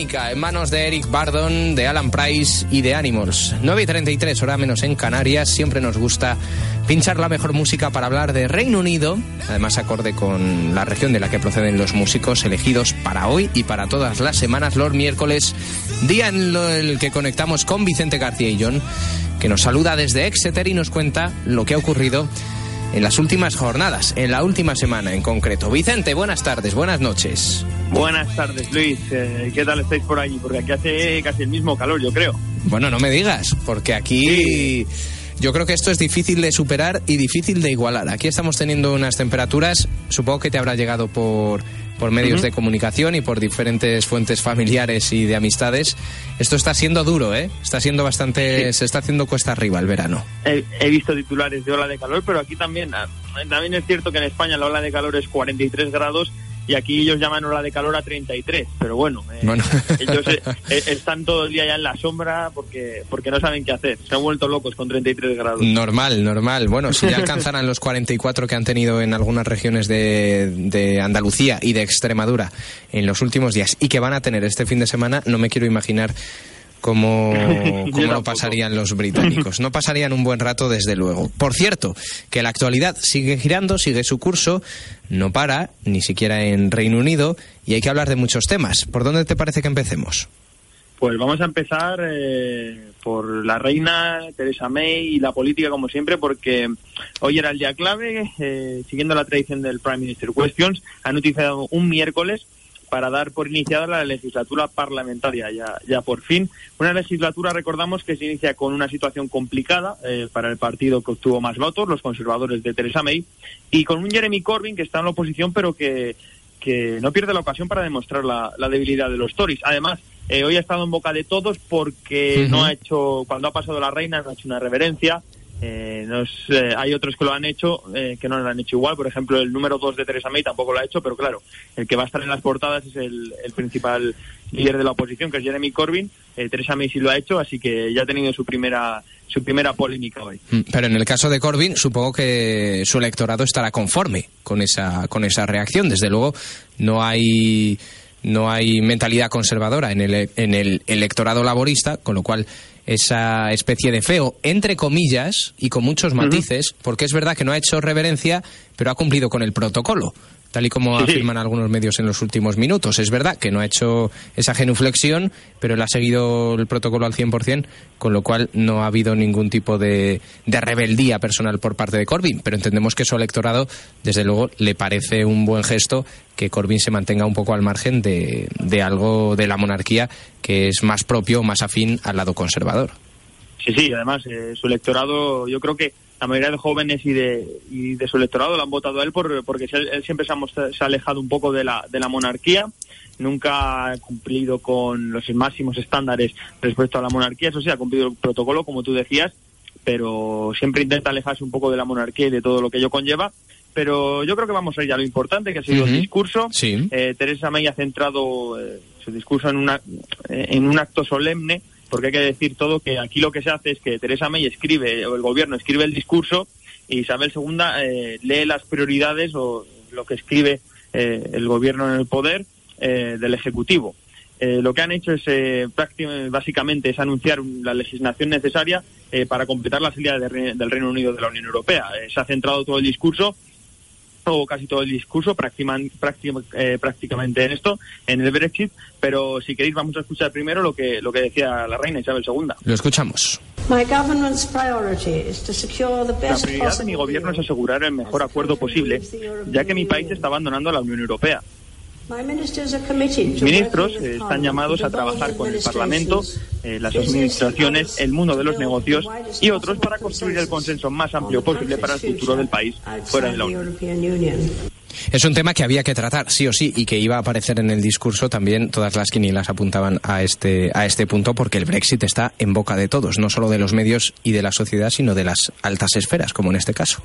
en manos de Eric Bardon, de Alan Price y de Animals. 9 y 33, hora menos en Canarias. Siempre nos gusta pinchar la mejor música para hablar de Reino Unido, además acorde con la región de la que proceden los músicos elegidos para hoy y para todas las semanas, los miércoles, día en el que conectamos con Vicente García y John, que nos saluda desde Exeter y nos cuenta lo que ha ocurrido en las últimas jornadas, en la última semana en concreto. Vicente, buenas tardes, buenas noches. Buenas tardes, Luis. Eh, ¿Qué tal estáis por allí? Porque aquí hace casi el mismo calor, yo creo. Bueno, no me digas, porque aquí yo creo que esto es difícil de superar y difícil de igualar. Aquí estamos teniendo unas temperaturas, supongo que te habrá llegado por, por medios de comunicación y por diferentes fuentes familiares y de amistades. Esto está siendo duro, ¿eh? Está siendo bastante... Se está haciendo cuesta arriba el verano. He, he visto titulares de ola de calor, pero aquí también, ah, también es cierto que en España la ola de calor es 43 grados y aquí ellos llaman ola de calor a 33. Pero bueno, eh, Bueno. ellos eh, eh, están todo el día ya en la sombra porque, porque no saben qué hacer. Se han vuelto locos con 33 grados. Normal, normal. Bueno, si ya alcanzaran los 44 que han tenido en algunas regiones de, de Andalucía y de Extremadura en los últimos días y que van a tener este fin de semana, no me quiero imaginar cómo, Yo cómo lo pasarían los británicos. No pasarían un buen rato, desde luego. Por cierto, que la actualidad sigue girando, sigue su curso, no para, ni siquiera en Reino Unido, y hay que hablar de muchos temas. ¿Por dónde te parece que empecemos? Pues vamos a empezar eh, por la reina Teresa May y la política, como siempre, porque hoy era el día clave, eh, siguiendo la tradición del Prime Minister Questions, ha noticiado un miércoles para dar por iniciada la legislatura parlamentaria, ya, ya por fin. Una legislatura, recordamos, que se inicia con una situación complicada eh, para el partido que obtuvo más votos, los conservadores de Teresa May, y con un Jeremy Corbyn que está en la oposición, pero que, que no pierde la ocasión para demostrar la, la debilidad de los Tories. Además, eh, hoy ha estado en boca de todos porque no ha hecho, cuando ha pasado la reina, no ha hecho una reverencia. Eh, no es- eh, hay otros que lo han hecho eh, que no lo han hecho igual. Por ejemplo, el número 2 de Teresa May tampoco lo ha hecho, pero claro, el que va a estar en las portadas es el, principal líder de la oposición, que es Jeremy Corbyn. Eh, Teresa May sí lo ha hecho, así que ya ha tenido su primera, su primera polémica hoy. Mm, Pero en el caso de Corbyn, supongo que su electorado estará conforme con esa, con esa reacción. Desde luego, no hay, no hay mentalidad conservadora en el, en el electorado laborista, con lo cual esa especie de feo, entre comillas, y con muchos matices, porque es verdad que no ha hecho reverencia, pero ha cumplido con el protocolo. Tal y como Sí, afirman algunos medios en los últimos minutos. Es verdad que no ha hecho esa genuflexión, pero él ha seguido el protocolo al 100%, con lo cual no ha habido ningún tipo de, de rebeldía personal por parte de Corbyn. Pero entendemos que su electorado, desde luego, le parece un buen gesto que Corbyn se mantenga un poco al margen de, de algo de la monarquía que es más propio, más afín al lado conservador. Sí, sí, además eh, su electorado, yo creo que la mayoría de jóvenes y de, y de su electorado lo han votado a él por, porque se- él siempre se ha, mostra- se ha alejado un poco de la, de la monarquía, nunca ha cumplido con los máximos estándares respecto a la monarquía, eso sí, ha cumplido el protocolo, como tú decías, pero siempre intenta alejarse un poco de la monarquía y de todo lo que ello conlleva. Pero yo creo que vamos a ir a lo importante, que ha sido el discurso. Sí. Eh, Teresa May ha centrado eh, su discurso en, una, en un acto solemne, porque hay que decir todo que aquí lo que se hace es que Teresa May escribe, o el gobierno escribe el discurso, y Isabel II eh, lee las prioridades o lo que escribe eh, el gobierno en el poder eh, del Ejecutivo. Eh, lo que han hecho es eh, básicamente es anunciar un- la legislación necesaria eh, para completar la salida del Reino Unido de la Unión Europea. Se ha centrado todo el discurso casi todo el discurso prácticamente, eh, prácticamente en esto, en el Brexit, pero si queréis vamos a escuchar primero lo que, lo que decía la reina Isabel II. Lo escuchamos. My government's priority is to secure the La best prioridad de possible mi gobierno es asegurar el mejor acuerdo posible, ya que mi país está abandonando la Unión Europea. Ministros working with eh, están llamados to a trabajar con el Parlamento, eh, las administraciones, el mundo de los negocios y otros para construir el consenso más on amplio the posible para el futuro del país fuera de la the Unión. European Union. Es un tema que había que tratar, sí o sí, y que iba a aparecer en el discurso también. Todas las quinielas apuntaban a este, a este punto porque el Brexit está en boca de todos, no solo de los medios y de la sociedad, sino de las altas esferas, como en este caso.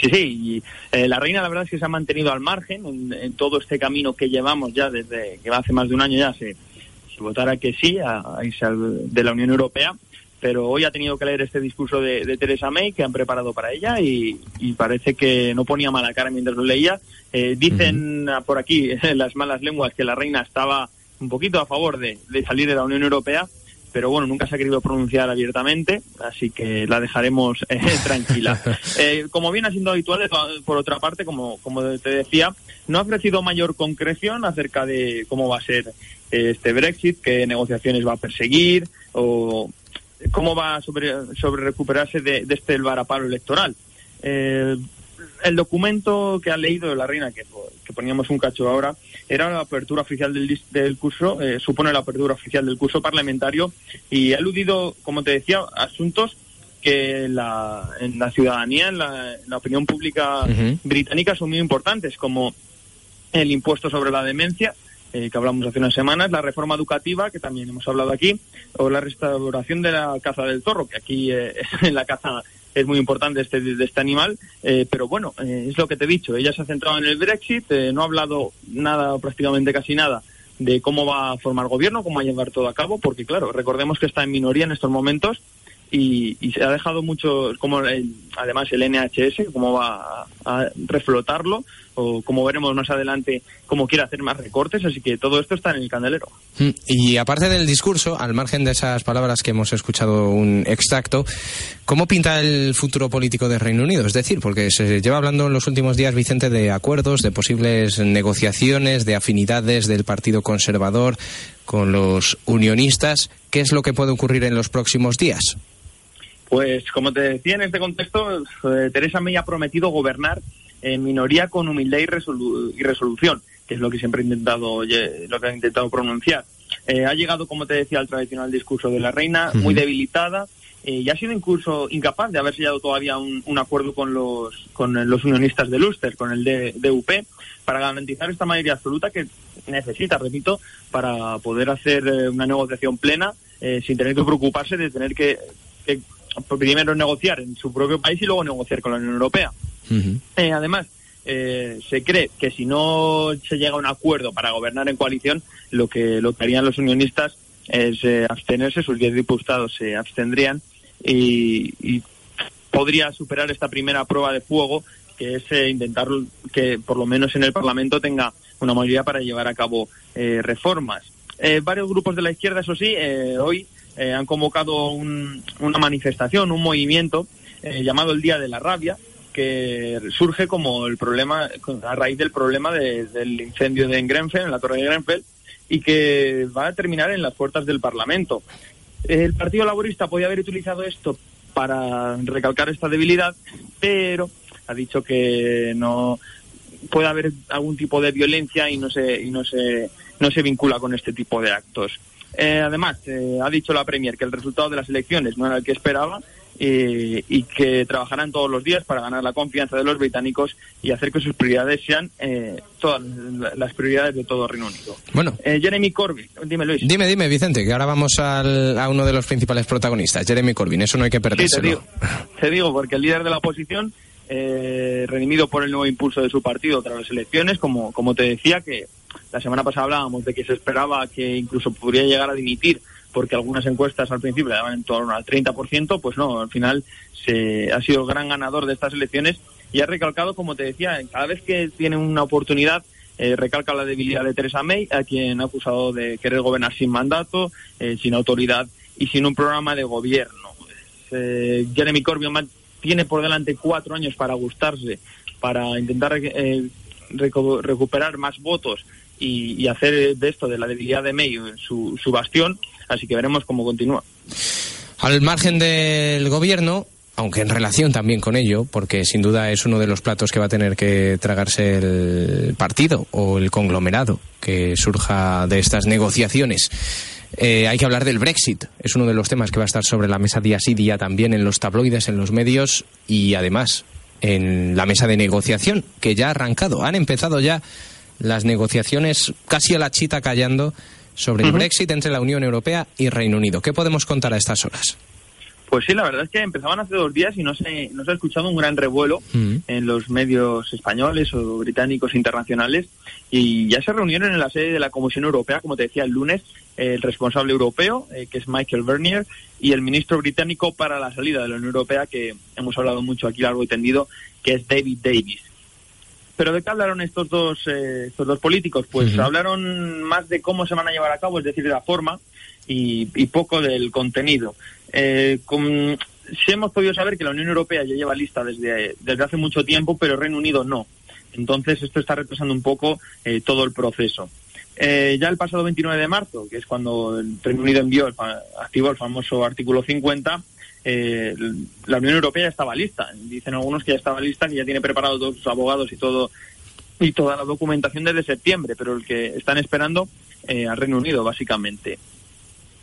Sí, sí, y eh, la reina la verdad es que se ha mantenido al margen en, en todo este camino que llevamos ya desde que hace más de un año ya se, se votara que sí a, a irse al- de la Unión Europea, pero hoy ha tenido que leer este discurso de, de Theresa May que han preparado para ella y, y parece que no ponía mala cara mientras lo leía. Eh, dicen por aquí las malas lenguas que la reina estaba un poquito a favor de, de salir de la Unión Europea, pero bueno, nunca se ha querido pronunciar abiertamente, así que la dejaremos eh, tranquila. Eh, como viene siendo habitual, to- por otra parte, como, como te decía, no ha ofrecido mayor concreción acerca de cómo va a ser eh, este Brexit, qué negociaciones va a perseguir o cómo va a sobre, sobre recuperarse de, de este varapalo electoral. Eh, el documento que ha leído la reina, que poníamos un cacho ahora, era la apertura oficial del, del curso, eh, supone la apertura oficial del curso parlamentario y ha aludido, como te decía, asuntos que la, en la ciudadanía, en la, en la opinión pública británica son muy importantes, como el impuesto sobre la demencia, eh, que hablamos hace unas semanas, la reforma educativa, que también hemos hablado aquí, o la restauración de la caza del zorro, que aquí eh, la caza es muy importante este, de este animal, eh, pero bueno, eh, es lo que te he dicho, ella se ha centrado en el Brexit, eh, no ha hablado nada, prácticamente casi nada, de cómo va a formar gobierno, cómo va a llevar todo a cabo, porque claro, recordemos que está en minoría en estos momentos y, y se ha dejado mucho, además el NHS, cómo va a, a reflotarlo, o como veremos más adelante, cómo quiere hacer más recortes, así que todo esto está en el candelero. Mm, Y aparte del discurso, al margen de esas palabras que hemos escuchado un extracto, ¿cómo pinta el futuro político de Reino Unido? Es decir, porque se lleva hablando en los últimos días, Vicente, de acuerdos, de posibles negociaciones, de afinidades del Partido Conservador con los unionistas. ¿Qué es lo que puede ocurrir en los próximos días? Pues como te decía en este contexto, eh, Teresa May ha prometido gobernar en minoría con humildad y, resolu- y resolución, que es lo que siempre ha intentado, lo que ha intentado pronunciar. Eh, ha llegado, como te decía, al tradicional discurso de la reina, muy debilitada, eh, y ha sido incluso incapaz de haber sellado todavía un, un acuerdo con los, con los unionistas de Ulster, con el de, DUP, para garantizar esta mayoría absoluta que necesita, repito, para poder hacer eh, una negociación plena eh, sin tener que preocuparse de tener que, que primero negociar en su propio país y luego negociar con la Unión Europea. Eh, además, eh, se cree que si no se llega a un acuerdo para gobernar en coalición, lo que, lo que harían los unionistas es eh, abstenerse, sus 10 diputados se abstendrían y, y podría superar esta primera prueba de fuego, que es eh, intentar que por lo menos en el Parlamento tenga una mayoría para llevar a cabo eh, reformas. Eh, varios grupos de la izquierda, eso sí, eh, hoy eh, han convocado un- una manifestación, un movimiento eh, llamado el Día de la Rabia, que surge como el problema, a raíz del problema de- del incendio de Grenfell, en la torre de Grenfell, y que va a terminar en las puertas del Parlamento. El Partido Laborista podía haber utilizado esto para recalcar esta debilidad, pero ha dicho que no puede haber algún tipo de violencia y no se y no se no se vincula con este tipo de actos. Eh, además, eh, ha dicho la Premier que el resultado de las elecciones no era el que esperaba eh, y que trabajarán todos los días para ganar la confianza de los británicos y hacer que sus prioridades sean eh, todas las prioridades de todo Reino Unido. Bueno, Eh, Jeremy Corbyn, dime Luis. dime, dime, Vicente, que ahora vamos al- a uno de los principales protagonistas, Jeremy Corbyn. Eso no hay que Sí, te perdérselo. digo, te digo, porque el líder de la oposición, eh, redimido por el nuevo impulso de su partido tras las elecciones, como, como te decía, que la semana pasada hablábamos de que se esperaba que incluso podría llegar a dimitir, porque algunas encuestas al principio le daban en torno al 30%, pues no, al final se, ha sido el gran ganador de estas elecciones y ha recalcado, como te decía, cada vez que tiene una oportunidad, eh, recalca la debilidad de Theresa May, a quien ha acusado de querer gobernar sin mandato, eh, sin autoridad y sin un programa de gobierno. Eh, Jeremy Corbyn tiene por delante cuatro años para gustarse para intentar reco- recuperar más votos y, y hacer de esto, de la debilidad de May, su, su bastión. Así que veremos cómo continúa. Al margen del gobierno, aunque en relación también con ello, porque sin duda es uno de los platos que va a tener que tragarse el partido o el conglomerado que surja de estas negociaciones. Eh, hay que hablar del Brexit. Es uno de los temas que va a estar sobre la mesa día sí día también en los tabloides, en los medios y además en la mesa de negociación que ya ha arrancado. Han empezado ya las negociaciones casi a la chita callando sobre el Brexit entre la Unión Europea y Reino Unido. ¿Qué podemos contar a estas horas? Pues sí, la verdad es que empezaban hace dos días y no se, no se ha escuchado un gran revuelo Mm. en los medios españoles o británicos internacionales y ya se reunieron en la sede de la Comisión Europea, como te decía el lunes, el responsable europeo, eh, que es Michael Bernier, y el ministro británico para la salida de la Unión Europea, que hemos hablado mucho aquí largo y tendido, que es David Davis. ¿Pero de qué hablaron estos dos, eh, estos dos políticos? Pues hablaron más de cómo se van a llevar a cabo, es decir, de la forma, y, y poco del contenido. Eh, sí hemos podido saber que la Unión Europea ya lleva lista desde, hace mucho tiempo, pero Reino Unido no. Entonces esto está retrasando un poco eh, todo el proceso. Eh, ya el pasado 29 de marzo, que es cuando el Reino Unido envió, el activó el famoso artículo 50, eh, la Unión Europea ya estaba lista. Dicen algunos que ya estaba lista, que ya tiene preparado todos sus abogados y todo y toda la documentación desde septiembre, pero el que están esperando eh, al Reino Unido, básicamente.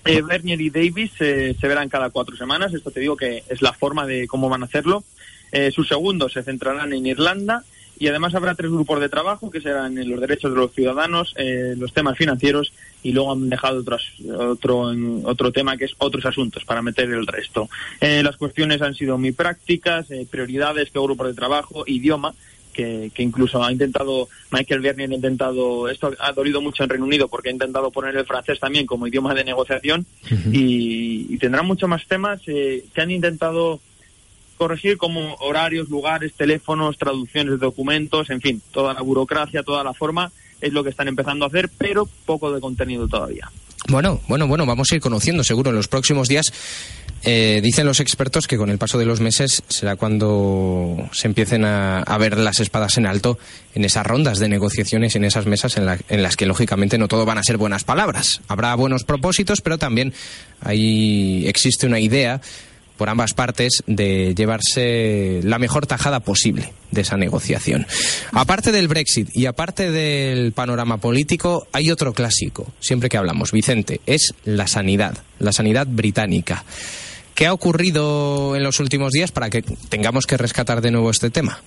Eh, Bernier y Davis eh, se verán cada cuatro semanas, esto te digo que es la forma de cómo van a hacerlo. Eh, sus segundos se centrarán en Irlanda y además habrá tres grupos de trabajo que serán en los derechos de los ciudadanos, eh, los temas financieros y luego han dejado otros, otro, otro tema que es otros asuntos para meter el resto. Eh, las cuestiones han sido muy prácticas, eh, prioridades, qué grupos de trabajo, idioma, que, que incluso ha intentado, Michael Bernier ha intentado, esto ha dolido mucho en Reino Unido porque ha intentado poner el francés también como idioma de negociación y, y tendrán muchos más temas eh, que han intentado corregir como horarios, lugares, teléfonos, traducciones de documentos, en fin, toda la burocracia, toda la forma es lo que están empezando a hacer, pero poco de contenido todavía. Bueno, bueno, bueno, vamos a ir conociendo seguro en los próximos días. Eh, dicen los expertos que con el paso de los meses será cuando se empiecen a, a ver las espadas en alto en esas rondas de negociaciones, en esas mesas en, en las que lógicamente no todo van a ser buenas palabras. Habrá buenos propósitos, pero también ahí existe una idea por ambas partes de llevarse la mejor tajada posible de esa negociación. Aparte del Brexit y aparte del panorama político, hay otro clásico, siempre que hablamos, Vicente, es la sanidad, la sanidad británica. ¿Qué ha ocurrido en los últimos días para que tengamos que rescatar de nuevo este tema?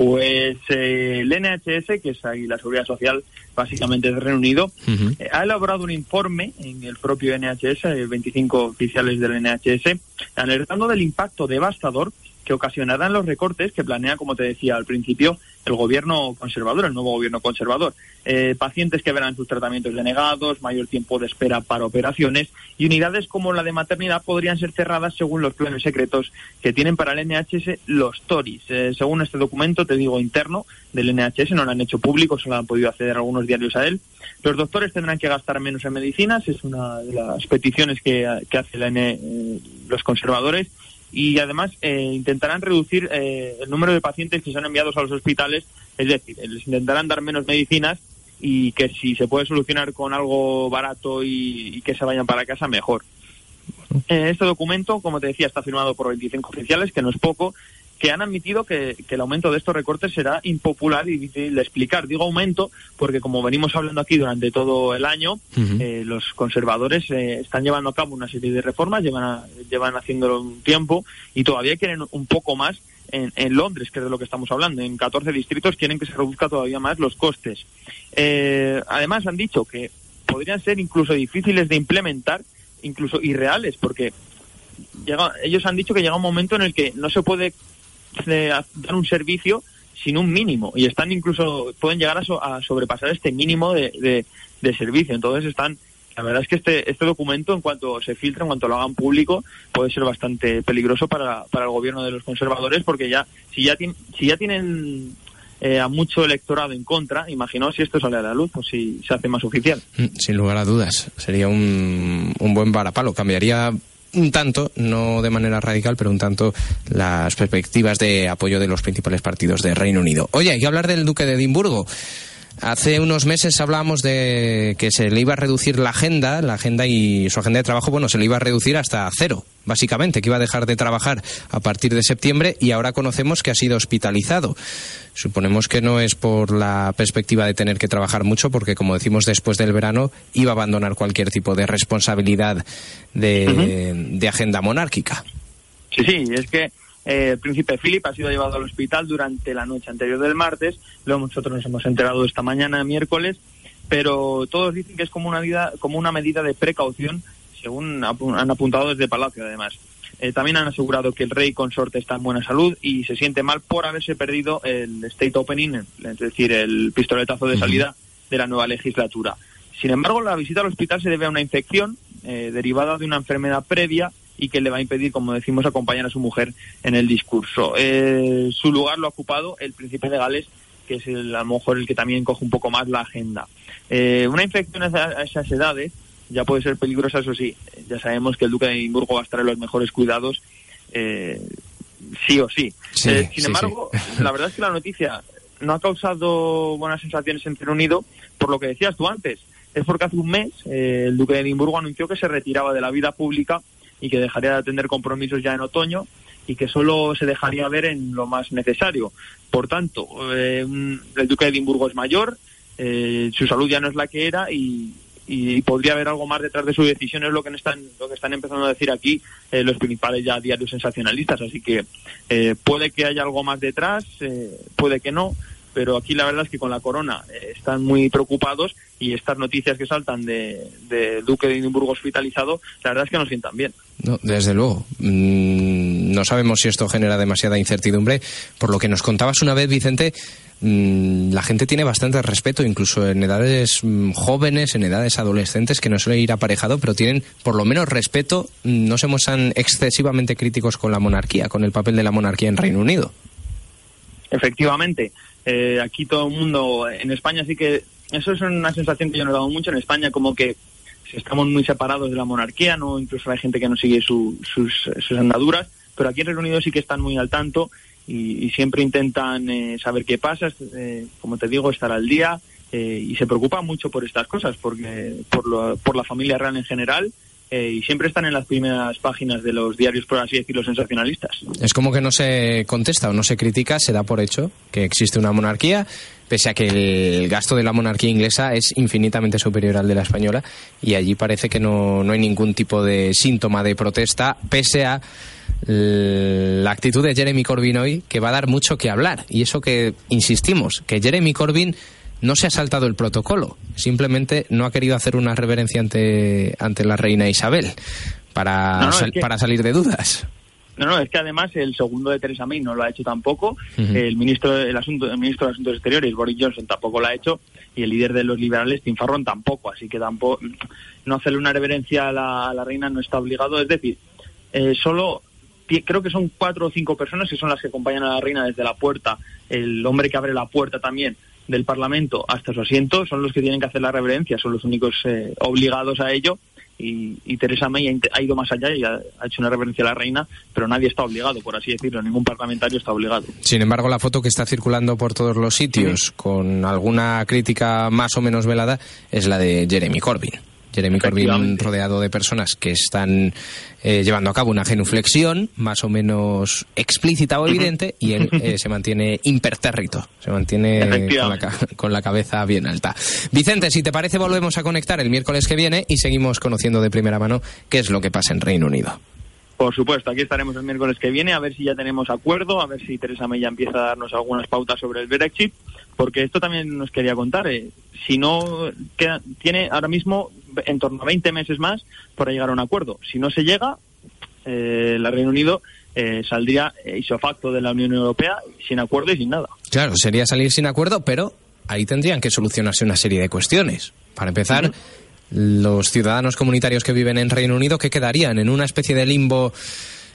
Pues eh, el NHS, que es ahí la Seguridad Social básicamente del Reino Unido, eh, ha elaborado un informe en el propio NHS, eh, 25 oficiales del NHS, alertando del impacto devastador que ocasionarán los recortes que planea, como te decía al principio, el gobierno conservador, el nuevo gobierno conservador. Eh, pacientes que verán sus tratamientos denegados, mayor tiempo de espera para operaciones y unidades como la de maternidad podrían ser cerradas según los planes secretos que tienen para el NHS los Tories. Eh, según este documento, te digo interno del NHS, no lo han hecho público, solo han podido acceder algunos diarios a él. Los doctores tendrán que gastar menos en medicinas, es una de las peticiones que, que hace la N- eh, los conservadores y además eh, intentarán reducir eh, el número de pacientes que son enviados a los hospitales, es decir, les intentarán dar menos medicinas y que si se puede solucionar con algo barato y, y que se vayan para casa, mejor. Eh, este documento, como te decía, está firmado por 25 oficiales, que no es poco, que han admitido que, que el aumento de estos recortes será impopular y difícil de explicar. Digo aumento porque, como venimos hablando aquí durante todo el año, eh, los conservadores eh, están llevando a cabo una serie de reformas, llevan, a- llevan haciéndolo un tiempo y todavía quieren un poco más en, en Londres, que es de lo que estamos hablando. En 14 distritos quieren que se reduzca todavía más los costes. Eh, además, han dicho que podrían ser incluso difíciles de implementar, incluso irreales, porque llega, ellos han dicho que llega un momento en el que no se puede eh, dar un servicio sin un mínimo. Y están incluso pueden llegar a, so- a sobrepasar este mínimo de, de- servicio. Entonces están la verdad es que este este documento en cuanto se filtre en cuanto lo hagan público puede ser bastante peligroso para, para el gobierno de los conservadores porque ya si ya tienen si ya tienen eh, a mucho electorado en contra imaginaos si esto sale a la luz o si se hace más oficial. Mm, Sin lugar a dudas, sería un, un buen varapalo. Cambiaría un tanto, no de manera radical, pero un tanto las perspectivas de apoyo de los principales partidos de Reino Unido. Oye, hay hablar del Duque de Edimburgo. Hace unos meses hablábamos de que se le iba a reducir la agenda, la agenda y su agenda de trabajo, bueno, se le iba a reducir hasta cero, básicamente, que iba a dejar de trabajar a partir de septiembre y ahora conocemos que ha sido hospitalizado. Suponemos que no es por la perspectiva de tener que trabajar mucho, porque como decimos después del verano, iba a abandonar cualquier tipo de responsabilidad de, de agenda monárquica. Sí, sí, es que eh, el príncipe Philip ha sido llevado al hospital durante la noche anterior del martes, luego nosotros nos hemos enterado esta mañana, miércoles, pero todos dicen que es como una, vida, como una medida de precaución, según han apuntado desde Palacio además. Eh, también han asegurado que el rey consorte está en buena salud y se siente mal por haberse perdido el state opening, es decir, el pistoletazo de salida de la nueva legislatura. Sin embargo, la visita al hospital se debe a una infección eh, derivada de una enfermedad previa y que le va a impedir, como decimos, acompañar a su mujer en el discurso. Eh, su lugar lo ha ocupado el príncipe de Gales, que es el, a lo mejor el que también coge un poco más la agenda. Eh, una infección a esa- a esas edades ya puede ser peligrosa, eso sí. Ya sabemos que el duque de Edimburgo va a estar en los mejores cuidados, eh, sí o sí. Sí, Eh, sin sí, embargo, la verdad es que la noticia no ha causado buenas sensaciones en Reino Unido, por lo que decías tú antes. Es porque hace un mes eh, el duque de Edimburgo anunció que se retiraba de la vida pública y que dejaría de atender compromisos ya en otoño y que solo se dejaría ver en lo más necesario. Por tanto, eh, el duque de Edimburgo es mayor, eh, su salud ya no es la que era y, y podría haber algo más detrás de su decisión, es lo que están, lo que están empezando a decir aquí eh, los principales ya diarios sensacionalistas. Así que eh, puede que haya algo más detrás, eh, puede que no, pero aquí la verdad es que con la corona eh, están muy preocupados y estas noticias que saltan de, de Duque de Edimburgo hospitalizado, la verdad es que nos sientan bien. No, desde luego. Mm, no sabemos si esto genera demasiada incertidumbre. Por lo que nos contabas una vez, Vicente, mm, la gente tiene bastante respeto, incluso en edades mm, jóvenes, en edades adolescentes, que no suele ir aparejado, pero tienen por lo menos respeto. Mm, No se muestran excesivamente críticos con la monarquía, con el papel de la monarquía en Reino Unido. Efectivamente, eh, aquí todo el mundo, en España sí que, eso es una sensación que yo he notado mucho. En España, como que estamos muy separados de la monarquía, no incluso hay gente que no sigue su- sus, sus andaduras, pero aquí en Reino Unido sí que están muy al tanto y, y siempre intentan eh, saber qué pasa, eh, como te digo, estar al día eh, y se preocupan mucho por estas cosas, porque por, lo- por la familia real en general eh, y siempre están en las primeras páginas de los diarios, por así decirlo, sensacionalistas. Es como que no se contesta o no se critica, se da por hecho que existe una monarquía, pese a que el gasto de la monarquía inglesa es infinitamente superior al de la española, y allí parece que no, no hay ningún tipo de síntoma de protesta, pese a la actitud de Jeremy Corbyn hoy, que va a dar mucho que hablar. Y eso que, insistimos, que Jeremy Corbyn no se ha saltado el protocolo, simplemente no ha querido hacer una reverencia ante, ante la reina Isabel para, No, no, es sal- que- para salir de dudas. No, no, es que además el segundo de Theresa May no lo ha hecho tampoco, el ministro el asunto el ministro de Asuntos Exteriores Boris Johnson tampoco lo ha hecho. Y el líder de los liberales Tim Farron tampoco, así que tampoco no hacerle una reverencia a la, a la reina no está obligado, es decir, eh, solo creo que son cuatro o cinco personas que son las que acompañan a la reina desde la puerta, el hombre que abre la puerta también del Parlamento hasta su asiento son los que tienen que hacer la reverencia, son los únicos eh, obligados a ello y, y Teresa May ha, ido más allá y ha, ha hecho una reverencia a la reina, pero nadie está obligado, por así decirlo, ningún parlamentario está obligado. Sin embargo, la foto que está circulando por todos los sitios, con alguna crítica más o menos velada, es la de Jeremy Corbyn. Jeremy Corbyn rodeado de personas que están eh, llevando a cabo una genuflexión más o menos explícita o evidente y él eh, se mantiene impertérrito, se mantiene con la, con la cabeza bien alta. Vicente, si te parece volvemos a conectar el miércoles que viene y seguimos conociendo de primera mano qué es lo que pasa en Reino Unido. Por supuesto, aquí estaremos el miércoles que viene a ver si ya tenemos acuerdo, a ver si Teresa May ya empieza a darnos algunas pautas sobre el Brexit, porque esto también nos quería contar. eh, si no queda- tiene ahora mismo en torno a 20 meses más para llegar a un acuerdo. Si no se llega, eh, el Reino Unido eh, saldría isofacto de la Unión Europea sin acuerdo y sin nada. Claro, sería salir sin acuerdo, pero ahí tendrían que solucionarse una serie de cuestiones. Para empezar, los ciudadanos comunitarios que viven en Reino Unido, ¿qué quedarían? ¿En una especie de limbo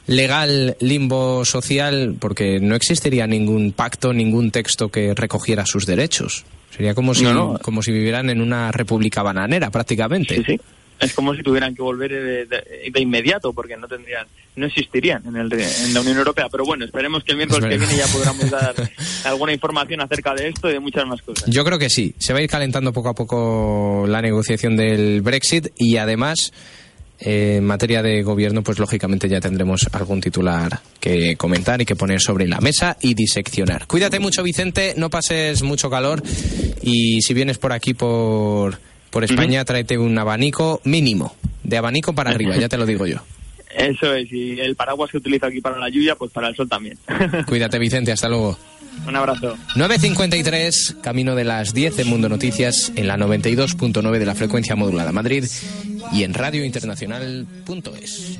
legal, limbo social? Porque no existiría ningún pacto, ningún texto que recogiera sus derechos. Sería como si, No, no. como si vivieran en una república bananera, prácticamente. Sí, sí. Es como si tuvieran que volver de, de- de inmediato, porque no tendrían, no existirían en, el, en la Unión Europea. Pero bueno, esperemos que el miércoles que viene ya podamos dar alguna información acerca de esto y de muchas más cosas. Yo creo que sí. Se va a ir calentando poco a poco la negociación del Brexit y además eh, en materia de gobierno, pues lógicamente ya tendremos algún titular que comentar y que poner sobre la mesa y diseccionar. Cuídate mucho, Vicente, no pases mucho calor y si vienes por aquí por, por España, tráete un abanico mínimo, de abanico para arriba, ya te lo digo yo. Eso es, y el paraguas que utilizo aquí para la lluvia, pues para el sol también. Cuídate, Vicente, hasta luego. Un abrazo. 9.53, camino de las 10 de Mundo Noticias en la 92.9 de la frecuencia modulada Madrid y en radiointernacional.es.